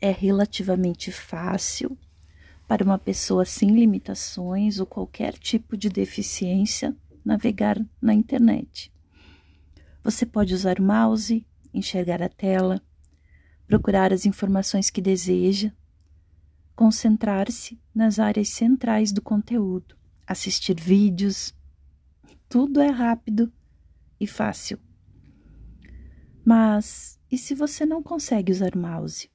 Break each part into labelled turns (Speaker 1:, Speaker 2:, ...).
Speaker 1: é relativamente fácil para uma pessoa sem limitações ou qualquer tipo de deficiência navegar na internet. Você pode usar o mouse, enxergar a tela, procurar as informações que deseja, concentrar-se nas áreas centrais do conteúdo, assistir vídeos. Tudo é rápido e fácil. Mas e se você não consegue usar mouse?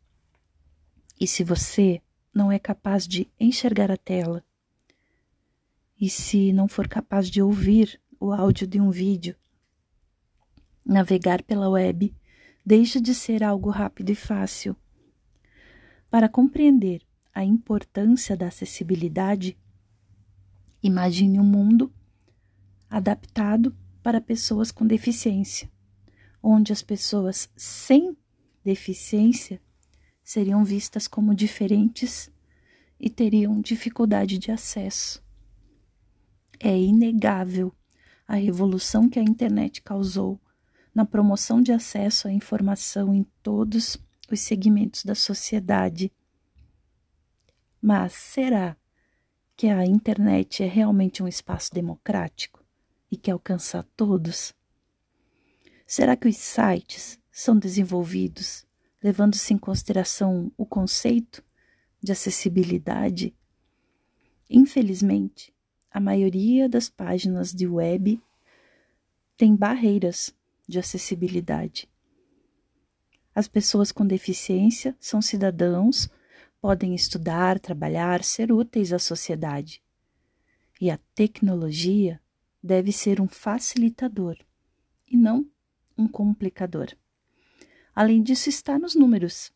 Speaker 1: E se você não é capaz de enxergar a tela? E se não for capaz de ouvir o áudio de um vídeo? Navegar pela web deixa de ser algo rápido e fácil. Para compreender a importância da acessibilidade, imagine um mundo adaptado para pessoas com deficiência, onde as pessoas sem deficiência seriam vistas como diferentes e teriam dificuldade de acesso. É inegável a revolução que a internet causou na promoção de acesso à informação em todos os segmentos da sociedade. Mas será que a internet é realmente um espaço democrático e que alcança todos? Será que os sites são desenvolvidos levando-se em consideração o conceito de acessibilidade, infelizmente, a maioria das páginas de web tem barreiras de acessibilidade. As pessoas com deficiência são cidadãos, podem estudar, trabalhar, ser úteis à sociedade. E a tecnologia deve ser um facilitador e não um complicador. Além disso, está nos números.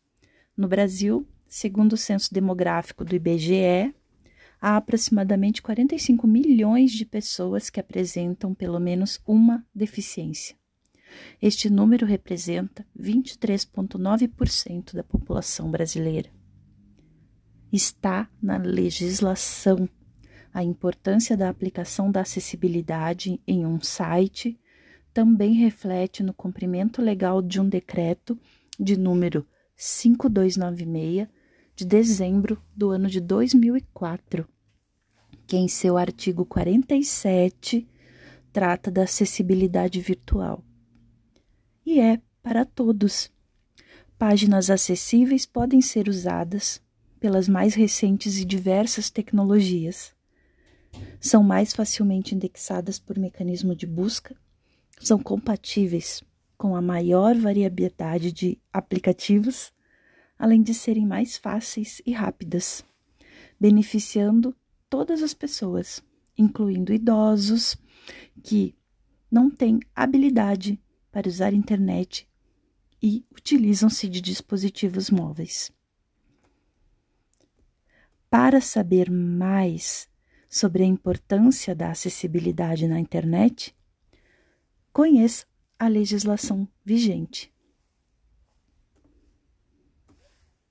Speaker 1: No Brasil, segundo o censo demográfico do IBGE, há aproximadamente 45 milhões de pessoas que apresentam pelo menos uma deficiência. Este número representa 23,9% da população brasileira. Está na legislação a importância da aplicação da acessibilidade em um site também reflete no cumprimento legal de um decreto de número 5296 de dezembro do ano de 2004, que em seu artigo 47 trata da acessibilidade virtual. E é para todos. Páginas acessíveis podem ser usadas pelas mais recentes e diversas tecnologias. São mais facilmente indexadas por mecanismo de busca são compatíveis com a maior variabilidade de aplicativos, além de serem mais fáceis e rápidas, beneficiando todas as pessoas, incluindo idosos que não têm habilidade para usar internet e utilizam-se de dispositivos móveis. Para saber mais sobre a importância da acessibilidade na internet, conheça a legislação vigente.